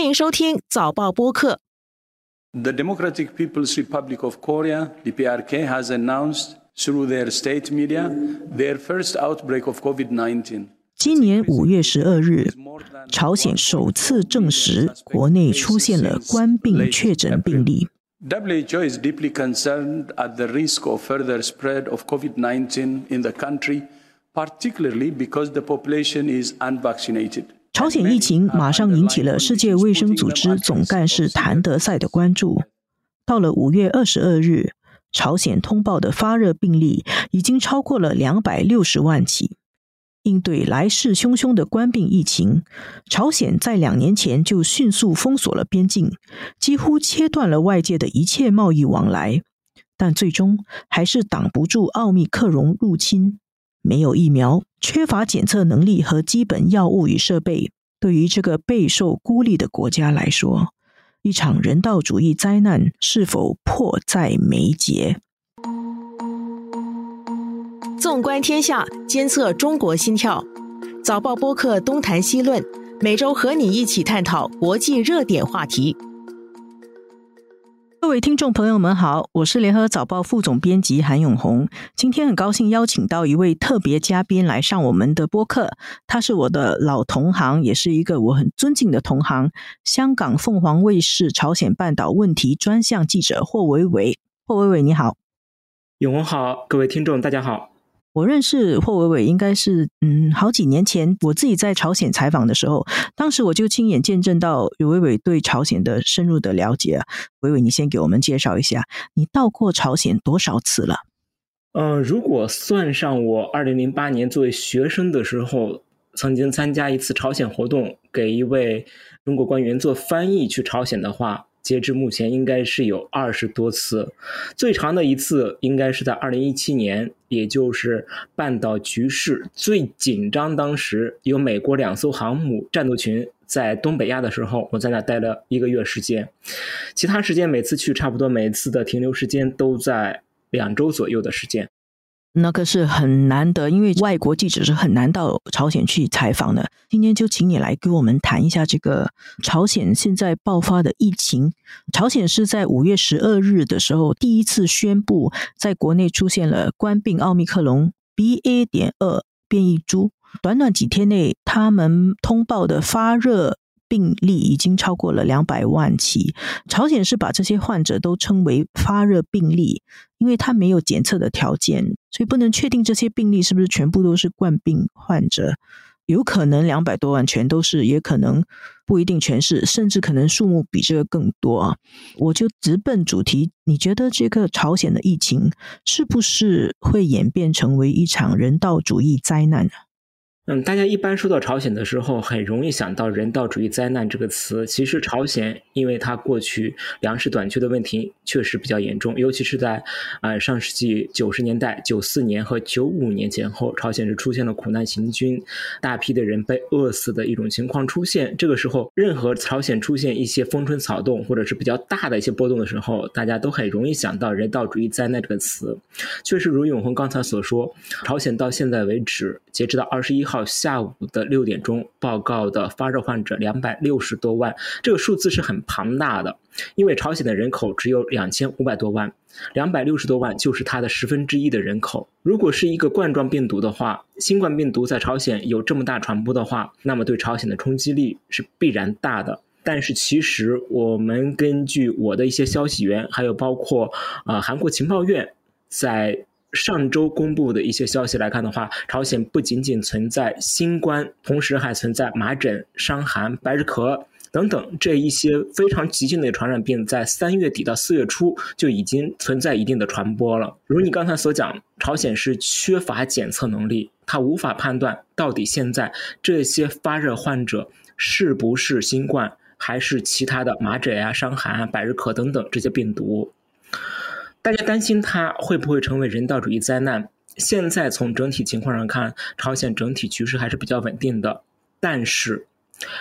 欢迎收听早报播客。The Democratic People's Republic of Korea, DPRK, has announced through their state media their first outbreak of COVID-19. 今年五月十二日，朝鲜首次证实国内出现了冠病确诊病例。WHO is deeply concerned at the risk of further spread of COVID-19 in the country, particularly because the population is unvaccinated. 朝鲜疫情马上引起了世界卫生组织总干事谭德赛的关注。到了五月二十二日，朝鲜通报的发热病例已经超过了两百六十万起。应对来势汹汹的官病疫情，朝鲜在两年前就迅速封锁了边境，几乎切断了外界的一切贸易往来，但最终还是挡不住奥密克戎入侵。没有疫苗，缺乏检测能力和基本药物与设备，对于这个备受孤立的国家来说，一场人道主义灾难是否迫在眉睫？纵观天下，监测中国心跳。早报播客东谈西论，每周和你一起探讨国际热点话题。各位听众朋友们好，我是联合早报副总编辑韩永红。今天很高兴邀请到一位特别嘉宾来上我们的播客，他是我的老同行，也是一个我很尊敬的同行——香港凤凰卫视朝鲜半岛问题专项记者霍伟伟。霍伟伟，你好。永红好，各位听众大家好。我认识霍伟伟应该是嗯好几年前，我自己在朝鲜采访的时候，当时我就亲眼见证到伟伟对朝鲜的深入的了解啊。伟伟，你先给我们介绍一下，你到过朝鲜多少次了？呃，如果算上我二零零八年作为学生的时候，曾经参加一次朝鲜活动，给一位中国官员做翻译去朝鲜的话。截至目前，应该是有二十多次，最长的一次应该是在二零一七年，也就是半岛局势最紧张，当时有美国两艘航母战斗群在东北亚的时候，我在那待了一个月时间。其他时间每次去，差不多每次的停留时间都在两周左右的时间。那个是很难得，因为外国记者是很难到朝鲜去采访的。今天就请你来给我们谈一下这个朝鲜现在爆发的疫情。朝鲜是在五月十二日的时候第一次宣布，在国内出现了冠病奥密克戎 BA. 点二变异株。短短几天内，他们通报的发热病例已经超过了两百万起。朝鲜是把这些患者都称为发热病例。因为他没有检测的条件，所以不能确定这些病例是不是全部都是冠病患者。有可能两百多万全都是，也可能不一定全是，甚至可能数目比这个更多啊！我就直奔主题，你觉得这个朝鲜的疫情是不是会演变成为一场人道主义灾难呢？嗯，大家一般说到朝鲜的时候，很容易想到人道主义灾难这个词。其实朝鲜，因为它过去粮食短缺的问题确实比较严重，尤其是在呃上世纪九十年代、九四年和九五年前后，朝鲜是出现了苦难行军，大批的人被饿死的一种情况出现。这个时候，任何朝鲜出现一些风吹草动或者是比较大的一些波动的时候，大家都很容易想到人道主义灾难这个词。确实，如永恒刚才所说，朝鲜到现在为止，截止到二十一号。下午的六点钟报告的发热患者两百六十多万，这个数字是很庞大的。因为朝鲜的人口只有两千五百多万，两百六十多万就是它的十分之一的人口。如果是一个冠状病毒的话，新冠病毒在朝鲜有这么大传播的话，那么对朝鲜的冲击力是必然大的。但是其实我们根据我的一些消息源，还有包括呃韩国情报院在。上周公布的一些消息来看的话，朝鲜不仅仅存在新冠，同时还存在麻疹、伤寒、百日咳等等这一些非常急性的传染病，在三月底到四月初就已经存在一定的传播了。如你刚才所讲，朝鲜是缺乏检测能力，它无法判断到底现在这些发热患者是不是新冠，还是其他的麻疹啊、伤寒啊、百日咳等等这些病毒。大家担心它会不会成为人道主义灾难？现在从整体情况上看，朝鲜整体局势还是比较稳定的。但是，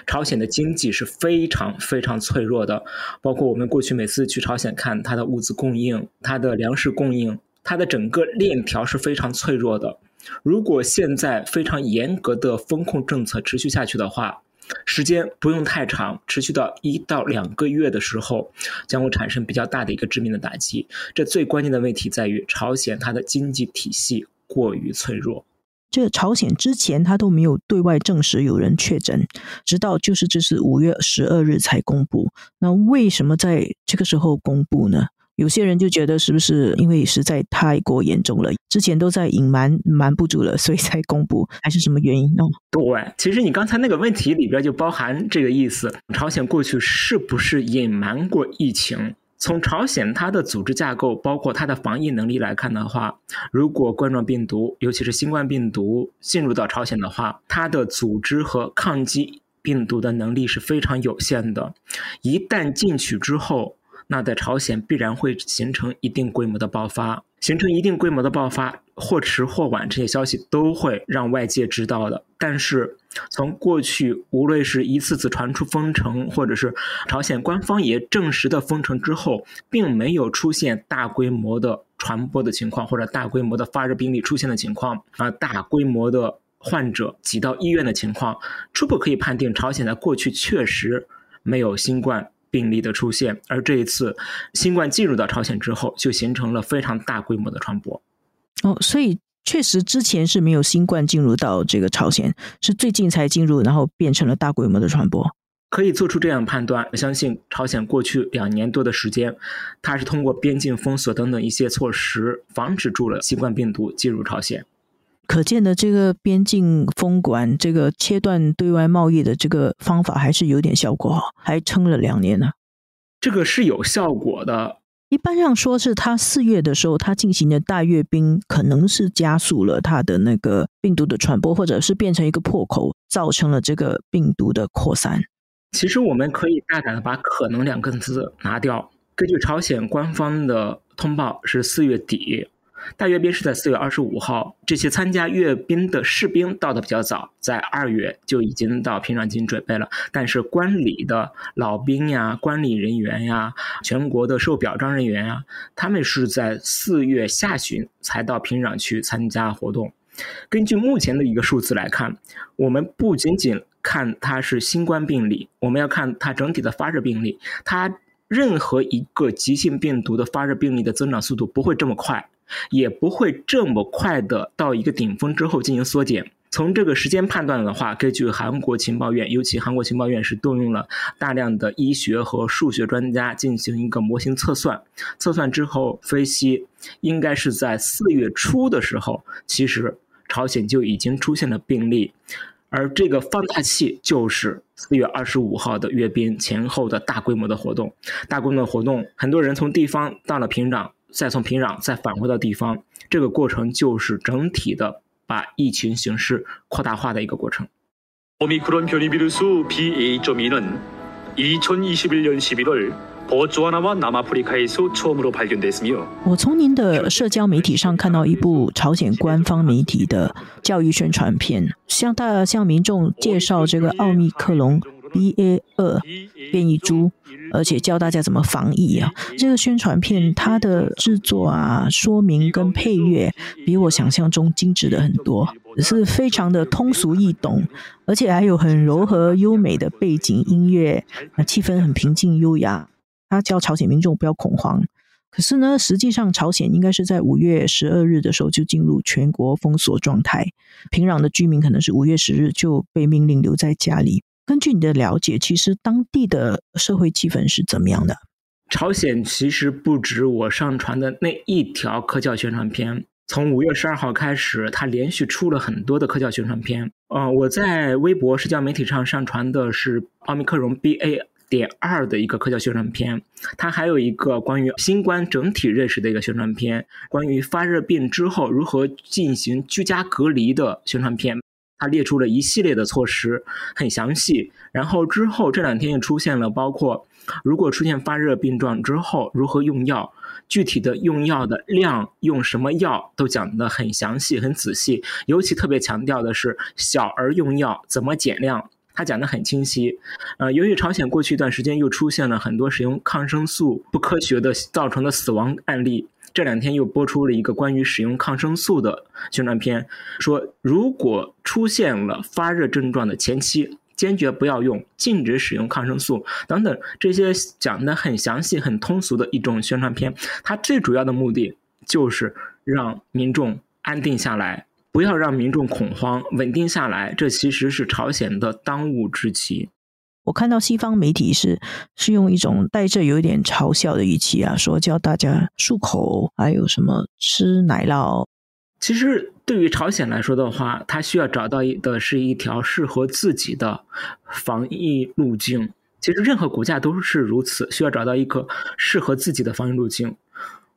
朝鲜的经济是非常非常脆弱的。包括我们过去每次去朝鲜看它的物资供应、它的粮食供应、它的整个链条是非常脆弱的。如果现在非常严格的风控政策持续下去的话，时间不用太长，持续到一到两个月的时候，将会产生比较大的一个致命的打击。这最关键的问题在于，朝鲜它的经济体系过于脆弱。这朝鲜之前他都没有对外证实有人确诊，直到就是这是五月十二日才公布。那为什么在这个时候公布呢？有些人就觉得是不是因为实在太过严重了，之前都在隐瞒，瞒不住了，所以才公布，还是什么原因呢？对，其实你刚才那个问题里边就包含这个意思：朝鲜过去是不是隐瞒过疫情？从朝鲜它的组织架构，包括它的防疫能力来看的话，如果冠状病毒，尤其是新冠病毒进入到朝鲜的话，它的组织和抗击病毒的能力是非常有限的。一旦进去之后，那在朝鲜必然会形成一定规模的爆发，形成一定规模的爆发，或迟或晚，这些消息都会让外界知道的。但是，从过去无论是一次次传出封城，或者是朝鲜官方也证实的封城之后，并没有出现大规模的传播的情况，或者大规模的发热病例出现的情况，啊，大规模的患者挤到医院的情况，初步可以判定，朝鲜在过去确实没有新冠。病例的出现，而这一次新冠进入到朝鲜之后，就形成了非常大规模的传播。哦，所以确实之前是没有新冠进入到这个朝鲜，是最近才进入，然后变成了大规模的传播。可以做出这样判断，我相信朝鲜过去两年多的时间，它是通过边境封锁等等一些措施，防止住了新冠病毒进入朝鲜。可见的这个边境封管、这个切断对外贸易的这个方法还是有点效果哈，还撑了两年呢。这个是有效果的。一般上说是他四月的时候，他进行的大阅兵，可能是加速了他的那个病毒的传播，或者是变成一个破口，造成了这个病毒的扩散。其实我们可以大胆的把“可能”两个字拿掉。根据朝鲜官方的通报，是四月底。大阅兵是在四月二十五号，这些参加阅兵的士兵到的比较早，在二月就已经到平壤进行准备了。但是观礼的老兵呀、观礼人员呀、全国的受表彰人员呀，他们是在四月下旬才到平壤去参加活动。根据目前的一个数字来看，我们不仅仅看它是新冠病例，我们要看它整体的发热病例。它任何一个急性病毒的发热病例的增长速度不会这么快。也不会这么快的到一个顶峰之后进行缩减。从这个时间判断的话，根据韩国情报院，尤其韩国情报院是动用了大量的医学和数学专家进行一个模型测算。测算之后分析，应该是在四月初的时候，其实朝鲜就已经出现了病例，而这个放大器就是四月二十五号的阅兵前后的大规模的活动。大规模的活动，很多人从地方到了平壤。再从平壤再返回到地方，这个过程就是整体的把疫情形势扩大化的一个过程。오미크론변이비루스 BA.2는2021년11월보츠와나와남아프리카에서처음으로발견됐으며我从您的社交媒体上看到一部朝鲜官方媒体的教育宣传片，向大向民众介绍这个奥密克戎。 B A 二变异株，而且教大家怎么防疫啊！这个宣传片它的制作啊、说明跟配乐，比我想象中精致的很多，是非常的通俗易懂，而且还有很柔和优美的背景音乐，啊，气氛很平静优雅。他教朝鲜民众不要恐慌，可是呢，实际上朝鲜应该是在五月十二日的时候就进入全国封锁状态，平壤的居民可能是五月十日就被命令留在家里。根据你的了解，其实当地的社会气氛是怎么样的？朝鲜其实不止我上传的那一条科教宣传片，从五月十二号开始，它连续出了很多的科教宣传片。呃，我在微博社交媒体上上传的是奥密克戎 BA 点二的一个科教宣传片，它还有一个关于新冠整体认识的一个宣传片，关于发热病之后如何进行居家隔离的宣传片。他列出了一系列的措施，很详细。然后之后这两天又出现了，包括如果出现发热病状之后如何用药，具体的用药的量，用什么药都讲得很详细、很仔细。尤其特别强调的是小儿用药怎么减量，他讲得很清晰。呃，由于朝鲜过去一段时间又出现了很多使用抗生素不科学的造成的死亡案例。这两天又播出了一个关于使用抗生素的宣传片，说如果出现了发热症状的前期，坚决不要用，禁止使用抗生素等等这些讲的很详细、很通俗的一种宣传片，它最主要的目的就是让民众安定下来，不要让民众恐慌，稳定下来。这其实是朝鲜的当务之急。我看到西方媒体是是用一种带着有一点嘲笑的语气啊，说叫大家漱口，还有什么吃奶酪。其实对于朝鲜来说的话，它需要找到的是一条适合自己的防疫路径。其实任何国家都是如此，需要找到一个适合自己的防疫路径。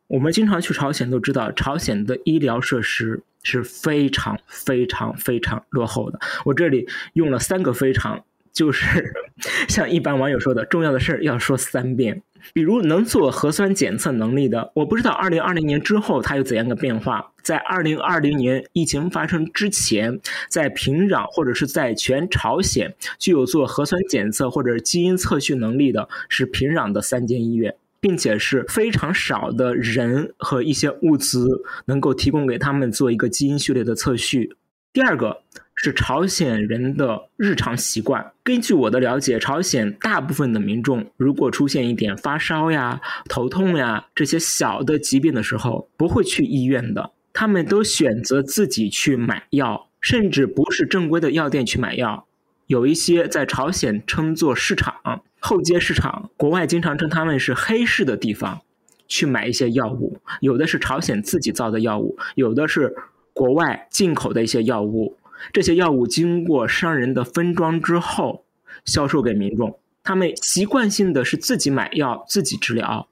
我们经常去朝鲜都知道，朝鲜的医疗设施是非常非常非常落后的。我这里用了三个非常。就是 像一般网友说的，重要的事儿要说三遍。比如能做核酸检测能力的，我不知道二零二零年之后它有怎样的变化。在二零二零年疫情发生之前，在平壤或者是在全朝鲜具有做核酸检测或者基因测序能力的是平壤的三间医院，并且是非常少的人和一些物资能够提供给他们做一个基因序列的测序。第二个是朝鲜人的日常习惯。根据我的了解，朝鲜大部分的民众如果出现一点发烧呀、头痛呀这些小的疾病的时候，不会去医院的，他们都选择自己去买药，甚至不是正规的药店去买药。有一些在朝鲜称作市场、后街市场，国外经常称他们是黑市的地方，去买一些药物。有的是朝鲜自己造的药物，有的是。国外进口的一些药物，这些药物经过商人的分装之后，销售给民众。他们习惯性的是自己买药、自己治疗。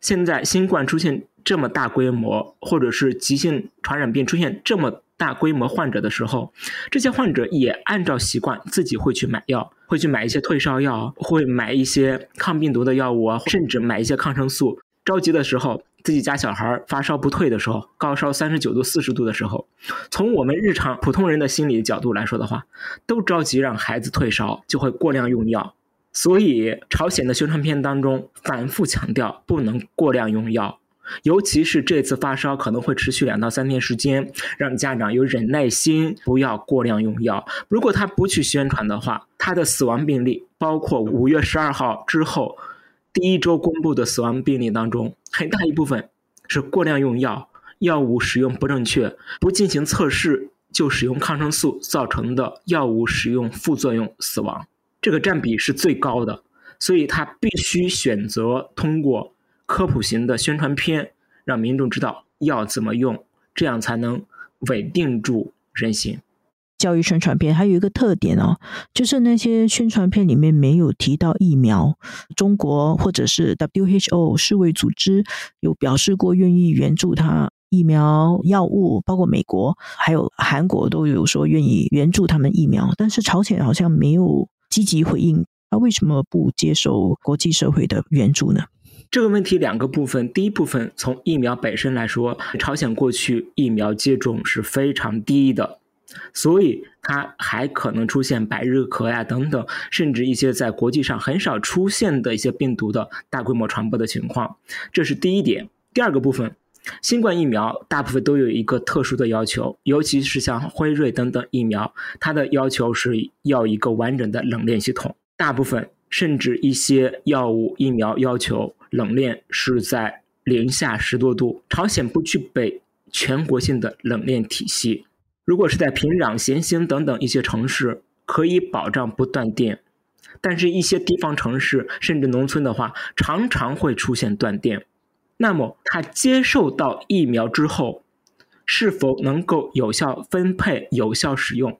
现在新冠出现这么大规模，或者是急性传染病出现这么大规模患者的时候，这些患者也按照习惯自己会去买药，会去买一些退烧药，会买一些抗病毒的药物啊，甚至买一些抗生素。着急的时候。自己家小孩发烧不退的时候，高烧三十九度、四十度的时候，从我们日常普通人的心理角度来说的话，都着急让孩子退烧，就会过量用药。所以，朝鲜的宣传片当中反复强调不能过量用药，尤其是这次发烧可能会持续两到三天时间，让家长有忍耐心，不要过量用药。如果他不去宣传的话，他的死亡病例，包括五月十二号之后。第一周公布的死亡病例当中，很大一部分是过量用药、药物使用不正确、不进行测试就使用抗生素造成的药物使用副作用死亡，这个占比是最高的。所以他必须选择通过科普型的宣传片，让民众知道药怎么用，这样才能稳定住人心。教育宣传片还有一个特点哦，就是那些宣传片里面没有提到疫苗。中国或者是 WHO 世卫组织有表示过愿意援助他疫苗药物，包括美国还有韩国都有说愿意援助他们疫苗，但是朝鲜好像没有积极回应。他为什么不接受国际社会的援助呢？这个问题两个部分，第一部分从疫苗本身来说，朝鲜过去疫苗接种是非常低的。所以它还可能出现百日咳呀等等，甚至一些在国际上很少出现的一些病毒的大规模传播的情况，这是第一点。第二个部分，新冠疫苗大部分都有一个特殊的要求，尤其是像辉瑞等等疫苗，它的要求是要一个完整的冷链系统。大部分甚至一些药物疫苗要求冷链是在零下十多度，朝鲜不具备全国性的冷链体系。如果是在平壤、咸兴等等一些城市，可以保障不断电，但是一些地方城市甚至农村的话，常常会出现断电。那么，他接受到疫苗之后，是否能够有效分配、有效使用，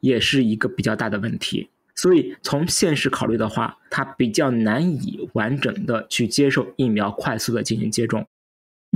也是一个比较大的问题。所以，从现实考虑的话，他比较难以完整的去接受疫苗，快速的进行接种。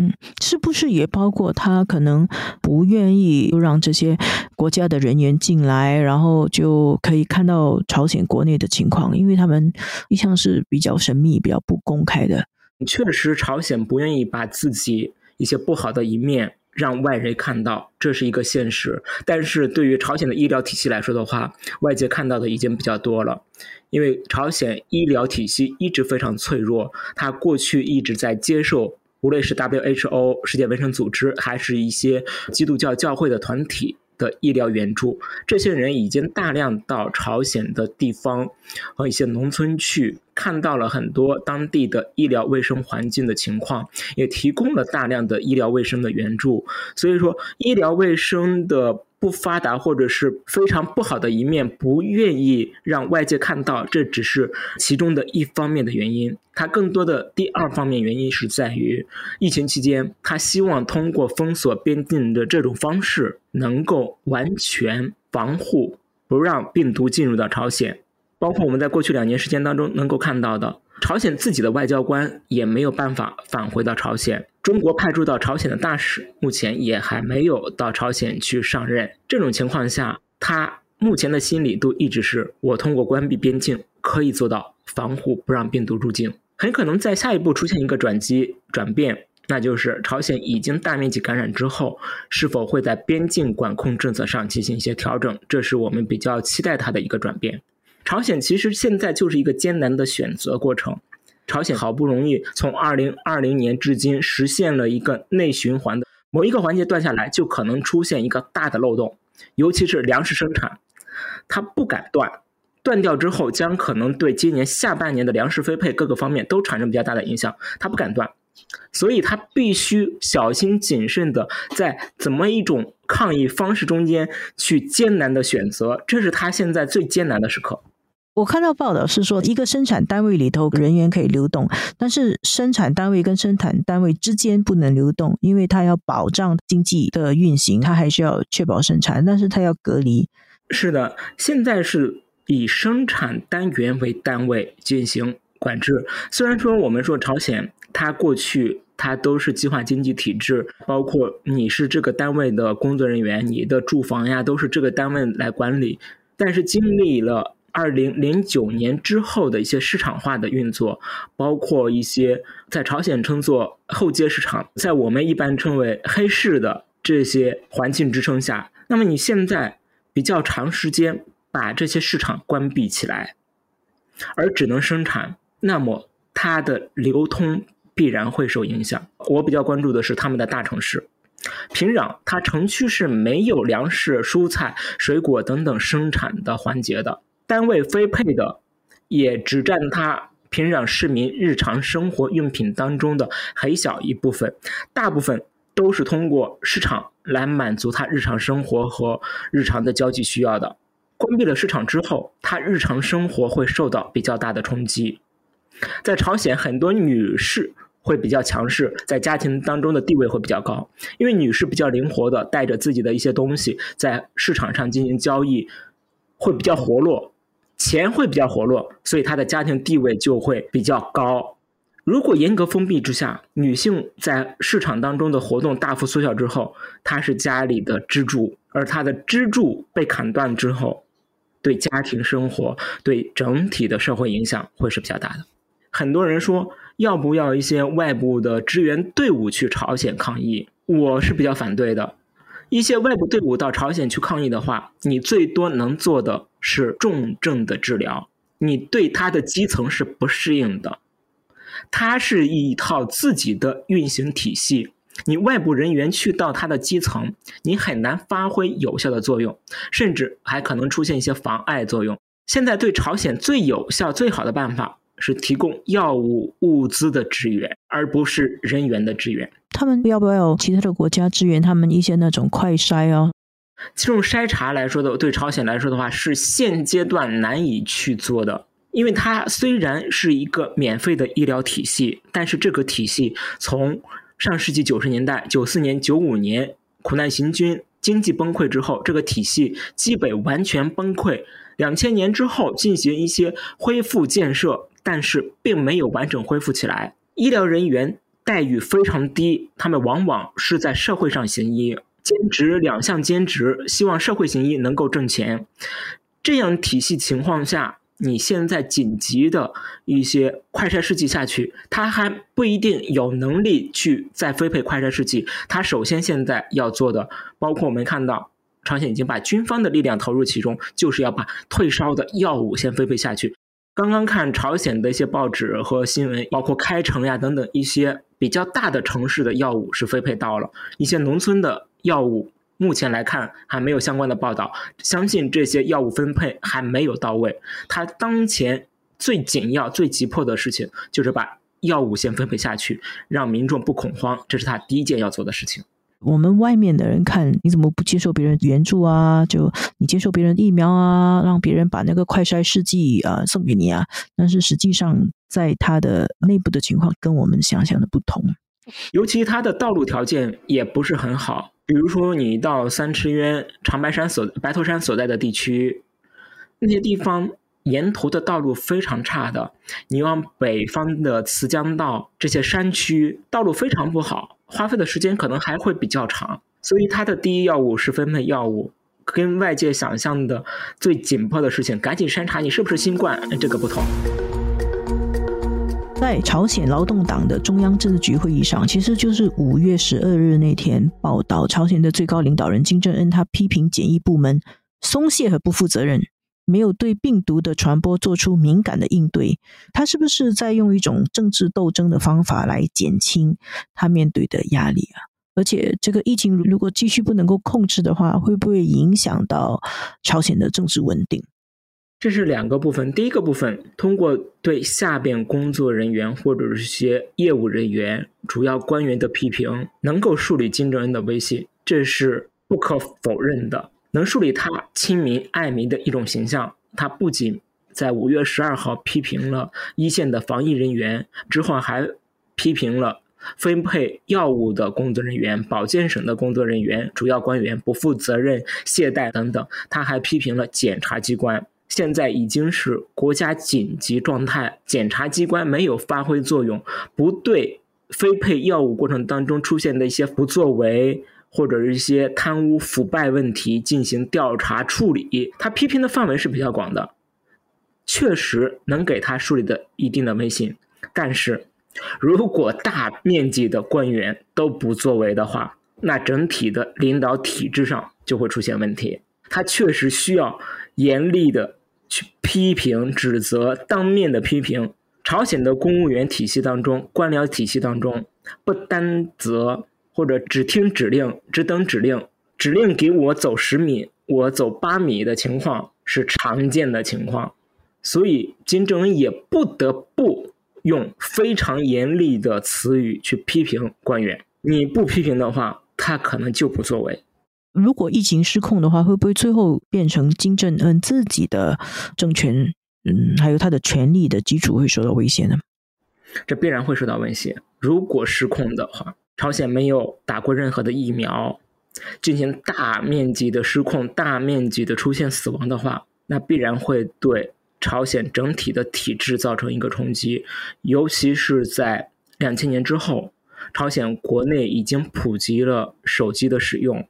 嗯，是不是也包括他可能不愿意让这些国家的人员进来，然后就可以看到朝鲜国内的情况？因为他们一向是比较神秘、比较不公开的。确实，朝鲜不愿意把自己一些不好的一面让外人看到，这是一个现实。但是对于朝鲜的医疗体系来说的话，外界看到的已经比较多了。因为朝鲜医疗体系一直非常脆弱，它过去一直在接受。无论是 WHO 世界卫生组织，还是一些基督教教会的团体的医疗援助。这些人已经大量到朝鲜的地方和一些农村去，看到了很多当地的医疗卫生环境的情况，也提供了大量的医疗卫生的援助。所以说，医疗卫生的。不发达或者是非常不好的一面，不愿意让外界看到，这只是其中的一方面的原因。它更多的第二方面原因是在于，疫情期间，他希望通过封锁边境的这种方式，能够完全防护，不让病毒进入到朝鲜。包括我们在过去两年时间当中能够看到的。朝鲜自己的外交官也没有办法返回到朝鲜，中国派驻到朝鲜的大使目前也还没有到朝鲜去上任。这种情况下，他目前的心理都一直是我通过关闭边境可以做到防护，不让病毒入境。很可能在下一步出现一个转机转变，那就是朝鲜已经大面积感染之后，是否会在边境管控政策上进行一些调整？这是我们比较期待它的一个转变。朝鲜其实现在就是一个艰难的选择过程。朝鲜好不容易从二零二零年至今实现了一个内循环的某一个环节断下来，就可能出现一个大的漏洞，尤其是粮食生产，它不敢断，断掉之后将可能对今年下半年的粮食分配各个方面都产生比较大的影响，它不敢断，所以它必须小心谨慎的在怎么一种抗疫方式中间去艰难的选择，这是他现在最艰难的时刻。我看到报道是说，一个生产单位里头人员可以流动，但是生产单位跟生产单位之间不能流动，因为它要保障经济的运行，它还需要确保生产，但是它要隔离。是的，现在是以生产单元为单位进行管制。虽然说我们说朝鲜，它过去它都是计划经济体制，包括你是这个单位的工作人员，你的住房呀都是这个单位来管理，但是经历了。二零零九年之后的一些市场化的运作，包括一些在朝鲜称作后街市场，在我们一般称为黑市的这些环境支撑下，那么你现在比较长时间把这些市场关闭起来，而只能生产，那么它的流通必然会受影响。我比较关注的是他们的大城市，平壤，它城区是没有粮食、蔬菜、水果等等生产的环节的。单位分配的也只占他平壤市民日常生活用品当中的很小一部分，大部分都是通过市场来满足他日常生活和日常的交际需要的。关闭了市场之后，他日常生活会受到比较大的冲击。在朝鲜，很多女士会比较强势，在家庭当中的地位会比较高，因为女士比较灵活的带着自己的一些东西在市场上进行交易，会比较活络。钱会比较活络，所以她的家庭地位就会比较高。如果严格封闭之下，女性在市场当中的活动大幅缩小之后，她是家里的支柱，而她的支柱被砍断之后，对家庭生活、对整体的社会影响会是比较大的。很多人说要不要一些外部的支援队伍去朝鲜抗议，我是比较反对的。一些外部队伍到朝鲜去抗议的话，你最多能做的是重症的治疗，你对它的基层是不适应的，它是一套自己的运行体系，你外部人员去到它的基层，你很难发挥有效的作用，甚至还可能出现一些妨碍作用。现在对朝鲜最有效、最好的办法。是提供药物物资的支援，而不是人员的支援。他们要不要有其他的国家支援他们一些那种快筛啊？这种筛查来说的，对朝鲜来说的话，是现阶段难以去做的。因为它虽然是一个免费的医疗体系，但是这个体系从上世纪九十年代、九四年、九五年苦难行军、经济崩溃之后，这个体系基本完全崩溃。两千年之后进行一些恢复建设。但是并没有完整恢复起来，医疗人员待遇非常低，他们往往是在社会上行医，兼职两项兼职，希望社会行医能够挣钱。这样体系情况下，你现在紧急的一些快筛试剂下去，他还不一定有能力去再分配快筛试剂。他首先现在要做的，包括我们看到朝鲜已经把军方的力量投入其中，就是要把退烧的药物先分配下去。刚刚看朝鲜的一些报纸和新闻，包括开城呀等等一些比较大的城市的药物是分配到了，一些农村的药物目前来看还没有相关的报道，相信这些药物分配还没有到位。他当前最紧要、最急迫的事情就是把药物先分配下去，让民众不恐慌，这是他第一件要做的事情。我们外面的人看，你怎么不接受别人援助啊？就你接受别人疫苗啊，让别人把那个快筛试剂啊送给你啊？但是实际上，在他的内部的情况跟我们想象的不同，尤其他的道路条件也不是很好。比如说，你到三池渊、长白山所白头山所在的地区，那些地方沿途的道路非常差的。你往北方的慈江道这些山区，道路非常不好。花费的时间可能还会比较长，所以它的第一要务是分配药物，跟外界想象的最紧迫的事情，赶紧筛查你是不是新冠，这个不同。在朝鲜劳动党的中央政治局会议上，其实就是五月十二日那天报道，朝鲜的最高领导人金正恩他批评检疫部门松懈和不负责任。没有对病毒的传播做出敏感的应对，他是不是在用一种政治斗争的方法来减轻他面对的压力啊？而且，这个疫情如果继续不能够控制的话，会不会影响到朝鲜的政治稳定？这是两个部分。第一个部分，通过对下边工作人员或者是些业务人员、主要官员的批评，能够树立金正恩的威信，这是不可否认的。能树立他亲民爱民的一种形象。他不仅在五月十二号批评了一线的防疫人员，之后还批评了分配药物的工作人员、保健省的工作人员、主要官员不负责任、懈怠等等。他还批评了检察机关。现在已经是国家紧急状态，检察机关没有发挥作用，不对非配药物过程当中出现的一些不作为。或者是一些贪污腐败问题进行调查处理，他批评的范围是比较广的，确实能给他树立的一定的威信。但是，如果大面积的官员都不作为的话，那整体的领导体制上就会出现问题。他确实需要严厉的去批评、指责、当面的批评。朝鲜的公务员体系当中、官僚体系当中，不担责。或者只听指令，只等指令，指令给我走十米，我走八米的情况是常见的情况，所以金正恩也不得不用非常严厉的词语去批评官员。你不批评的话，他可能就不作为。如果疫情失控的话，会不会最后变成金正恩自己的政权，嗯，还有他的权力的基础会受到威胁呢？这必然会受到威胁。如果失控的话。朝鲜没有打过任何的疫苗，进行大面积的失控、大面积的出现死亡的话，那必然会对朝鲜整体的体制造成一个冲击。尤其是在两千年之后，朝鲜国内已经普及了手机的使用、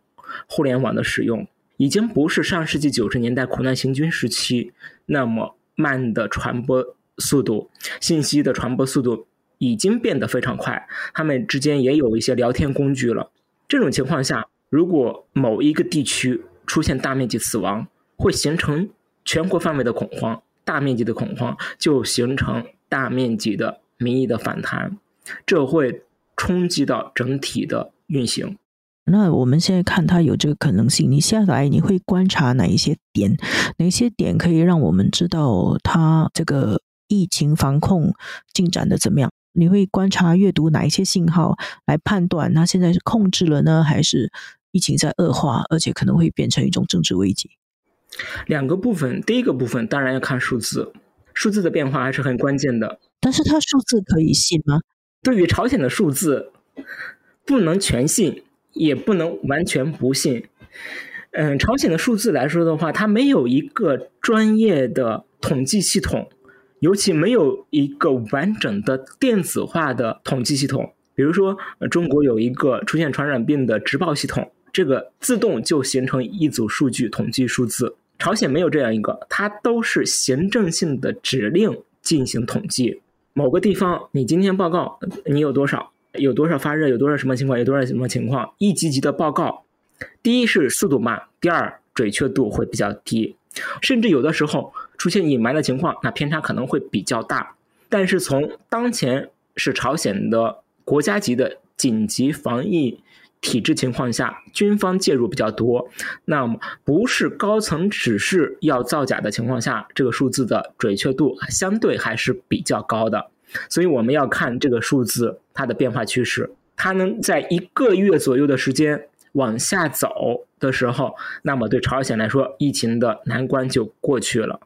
互联网的使用，已经不是上世纪九十年代苦难行军时期那么慢的传播速度、信息的传播速度。已经变得非常快，他们之间也有一些聊天工具了。这种情况下，如果某一个地区出现大面积死亡，会形成全国范围的恐慌，大面积的恐慌就形成大面积的民意的反弹，这会冲击到整体的运行。那我们现在看它有这个可能性，你下来你会观察哪一些点？哪些点可以让我们知道它这个疫情防控进展的怎么样？你会观察、阅读哪一些信号来判断，它现在是控制了呢，还是疫情在恶化，而且可能会变成一种政治危机？两个部分，第一个部分当然要看数字，数字的变化还是很关键的。但是它数字可以信吗？对于朝鲜的数字，不能全信，也不能完全不信。嗯，朝鲜的数字来说的话，它没有一个专业的统计系统。尤其没有一个完整的电子化的统计系统，比如说，中国有一个出现传染病的直报系统，这个自动就形成一组数据统计数字。朝鲜没有这样一个，它都是行政性的指令进行统计。某个地方，你今天报告你有多少，有多少发热，有多少什么情况，有多少什么情况，一级级的报告。第一是速度慢，第二准确度会比较低，甚至有的时候。出现隐瞒的情况，那偏差可能会比较大。但是从当前是朝鲜的国家级的紧急防疫体制情况下，军方介入比较多，那么不是高层指示要造假的情况下，这个数字的准确度相对还是比较高的。所以我们要看这个数字它的变化趋势，它能在一个月左右的时间往下走的时候，那么对朝鲜来说，疫情的难关就过去了。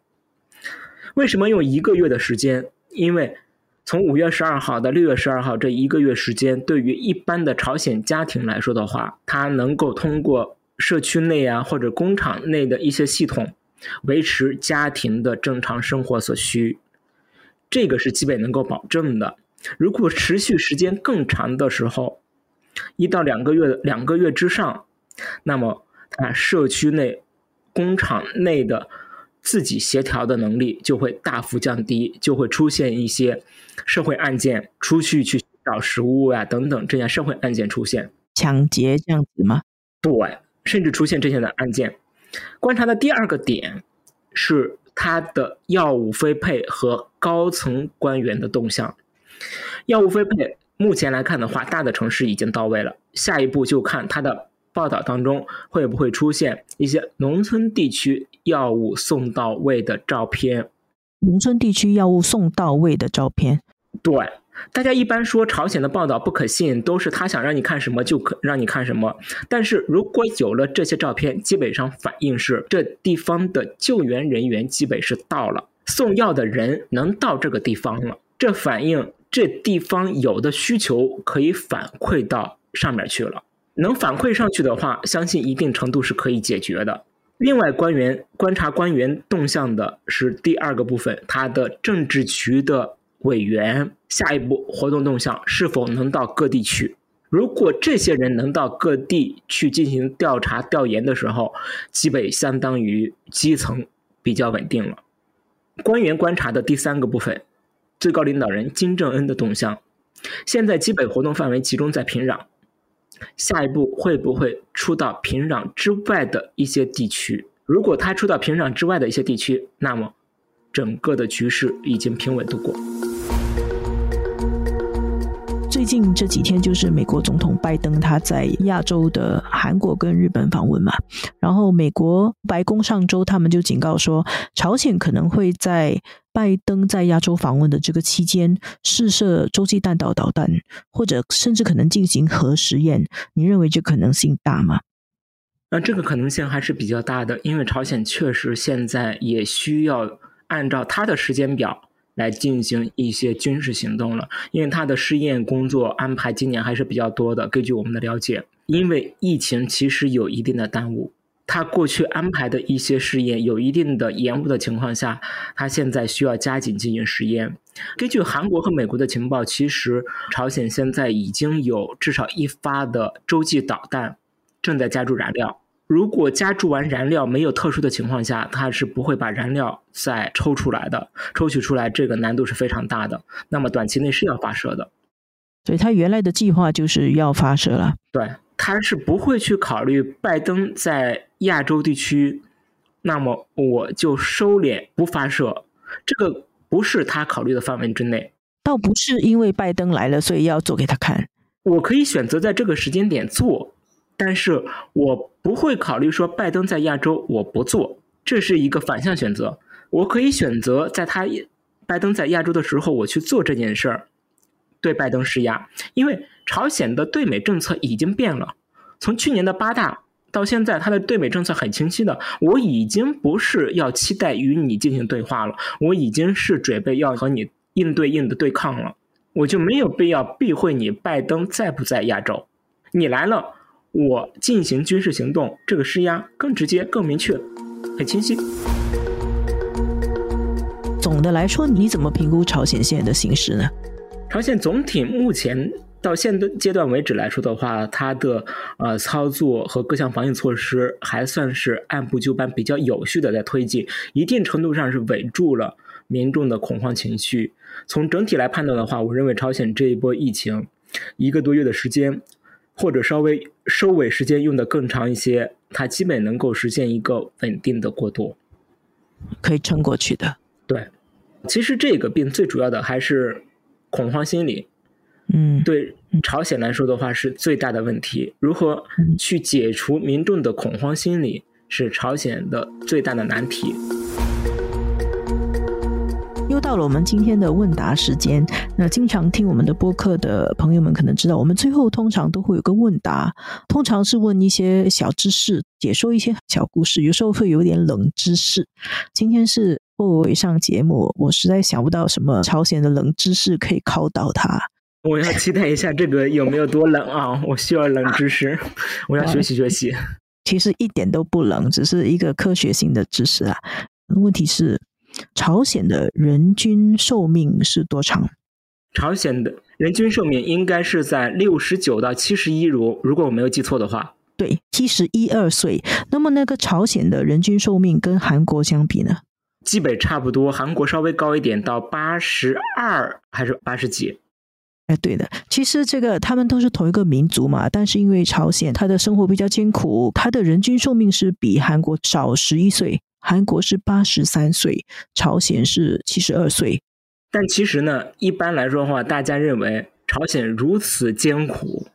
为什么用一个月的时间？因为从五月十二号到六月十二号这一个月时间，对于一般的朝鲜家庭来说的话，它能够通过社区内啊或者工厂内的一些系统，维持家庭的正常生活所需，这个是基本能够保证的。如果持续时间更长的时候，一到两个月两个月之上，那么啊社区内、工厂内的。自己协调的能力就会大幅降低，就会出现一些社会案件，出去去找食物呀等等这样社会案件出现，抢劫这样子吗？对，甚至出现这些的案件。观察的第二个点是他的药物分配和高层官员的动向。药物分配目前来看的话，大的城市已经到位了，下一步就看他的。报道当中会不会出现一些农村地区药物送到位的照片？农村地区药物送到位的照片？对，大家一般说朝鲜的报道不可信，都是他想让你看什么就可让你看什么。但是如果有了这些照片，基本上反映是这地方的救援人员基本是到了，送药的人能到这个地方了，这反映这地方有的需求可以反馈到上面去了。能反馈上去的话，相信一定程度是可以解决的。另外，官员观察官员动向的是第二个部分，他的政治局的委员下一步活动动向是否能到各地去？如果这些人能到各地去进行调查调研的时候，基本相当于基层比较稳定了。官员观察的第三个部分，最高领导人金正恩的动向，现在基本活动范围集中在平壤。下一步会不会出到平壤之外的一些地区？如果他出到平壤之外的一些地区，那么整个的局势已经平稳度过。最近这几天，就是美国总统拜登他在亚洲的韩国跟日本访问嘛，然后美国白宫上周他们就警告说，朝鲜可能会在拜登在亚洲访问的这个期间试射洲际弹道导弹，或者甚至可能进行核实验。你认为这可能性大吗？那这个可能性还是比较大的，因为朝鲜确实现在也需要按照他的时间表。来进行一些军事行动了，因为他的试验工作安排今年还是比较多的。根据我们的了解，因为疫情其实有一定的耽误，他过去安排的一些试验有一定的延误的情况下，他现在需要加紧进行实验。根据韩国和美国的情报，其实朝鲜现在已经有至少一发的洲际导弹正在加注燃料。如果加注完燃料没有特殊的情况下，它是不会把燃料再抽出来的。抽取出来这个难度是非常大的。那么短期内是要发射的，所以他原来的计划就是要发射了。对，他是不会去考虑拜登在亚洲地区，那么我就收敛不发射，这个不是他考虑的范围之内。倒不是因为拜登来了，所以要做给他看。我可以选择在这个时间点做。但是我不会考虑说拜登在亚洲我不做，这是一个反向选择。我可以选择在他拜登在亚洲的时候我去做这件事儿，对拜登施压。因为朝鲜的对美政策已经变了，从去年的八大到现在，他的对美政策很清晰的。我已经不是要期待与你进行对话了，我已经是准备要和你硬对硬的对抗了。我就没有必要避讳你拜登在不在亚洲，你来了。我进行军事行动，这个施压更直接、更明确、很清晰。总的来说，你怎么评估朝鲜现在的形势呢？朝鲜总体目前到现阶段为止来说的话，它的呃操作和各项防疫措施还算是按部就班、比较有序的在推进，一定程度上是稳住了民众的恐慌情绪。从整体来判断的话，我认为朝鲜这一波疫情一个多月的时间。或者稍微收尾时间用的更长一些，它基本能够实现一个稳定的过渡，可以撑过去的。对，其实这个病最主要的还是恐慌心理，嗯，对朝鲜来说的话是最大的问题。如何去解除民众的恐慌心理，是朝鲜的最大的难题。又到了我们今天的问答时间。那经常听我们的播客的朋友们可能知道，我们最后通常都会有个问答，通常是问一些小知识，解说一些小故事，有时候会有点冷知识。今天是霍伟上节目，我实在想不到什么朝鲜的冷知识可以考到他。我要期待一下这个有没有多冷啊！我需要冷知识，我要学习学习。其实一点都不冷，只是一个科学性的知识啊。问题是。朝鲜的人均寿命是多长？朝鲜的人均寿命应该是在六十九到七十一，如如果我没有记错的话，对，七十一二岁。那么那个朝鲜的人均寿命跟韩国相比呢？基本差不多，韩国稍微高一点，到八十二还是八十几？哎，对的，其实这个他们都是同一个民族嘛，但是因为朝鲜他的生活比较艰苦，他的人均寿命是比韩国少十一岁。韩国是八十三岁，朝鲜是七十二岁。但其实呢，一般来说的话，大家认为朝鲜如此艰苦，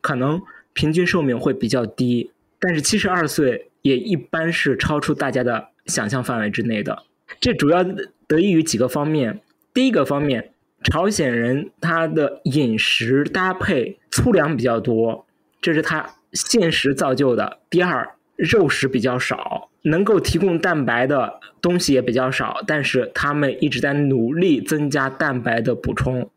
可能平均寿命会比较低。但是七十二岁也一般是超出大家的想象范围之内的。这主要得益于几个方面。第一个方面，朝鲜人他的饮食搭配粗粮比较多，这是他现实造就的。第二，肉食比较少。能够提供蛋白的东西也比较少，但是他们一直在努力增加蛋白的补充，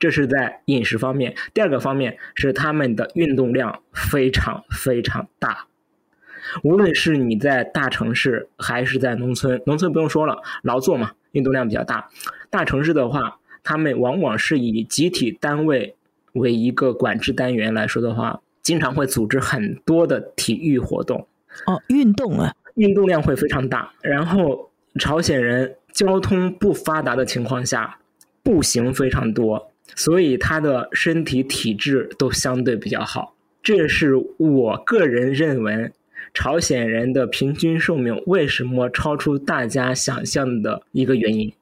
这是在饮食方面。第二个方面是他们的运动量非常非常大，无论是你在大城市还是在农村，农村不用说了，劳作嘛，运动量比较大。大城市的话，他们往往是以集体单位为一个管制单元来说的话，经常会组织很多的体育活动。哦，运动啊。运动量会非常大，然后朝鲜人交通不发达的情况下，步行非常多，所以他的身体体质都相对比较好。这是我个人认为，朝鲜人的平均寿命为什么超出大家想象的一个原因。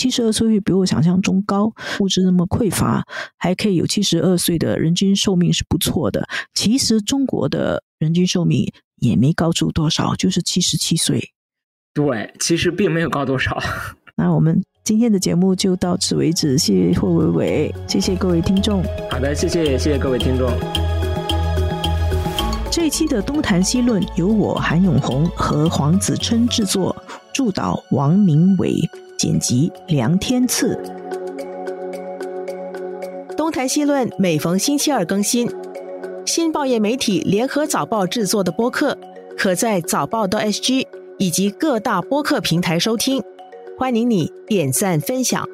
七十二岁比我想象中高，物质那么匮乏，还可以有七十二岁的人均寿命是不错的。其实中国的人均寿命。也没高出多少，就是七十七岁。对，其实并没有高多少。那我们今天的节目就到此为止，谢谢霍伟伟，谢谢各位听众。好的，谢谢谢谢各位听众。这一期的东谈西论由我韩永红和黄子琛制作，助导王明伟，剪辑梁天赐。东台西论每逢星期二更新。新报业媒体联合早报制作的播客，可在早报的 SG 以及各大播客平台收听。欢迎你点赞分享。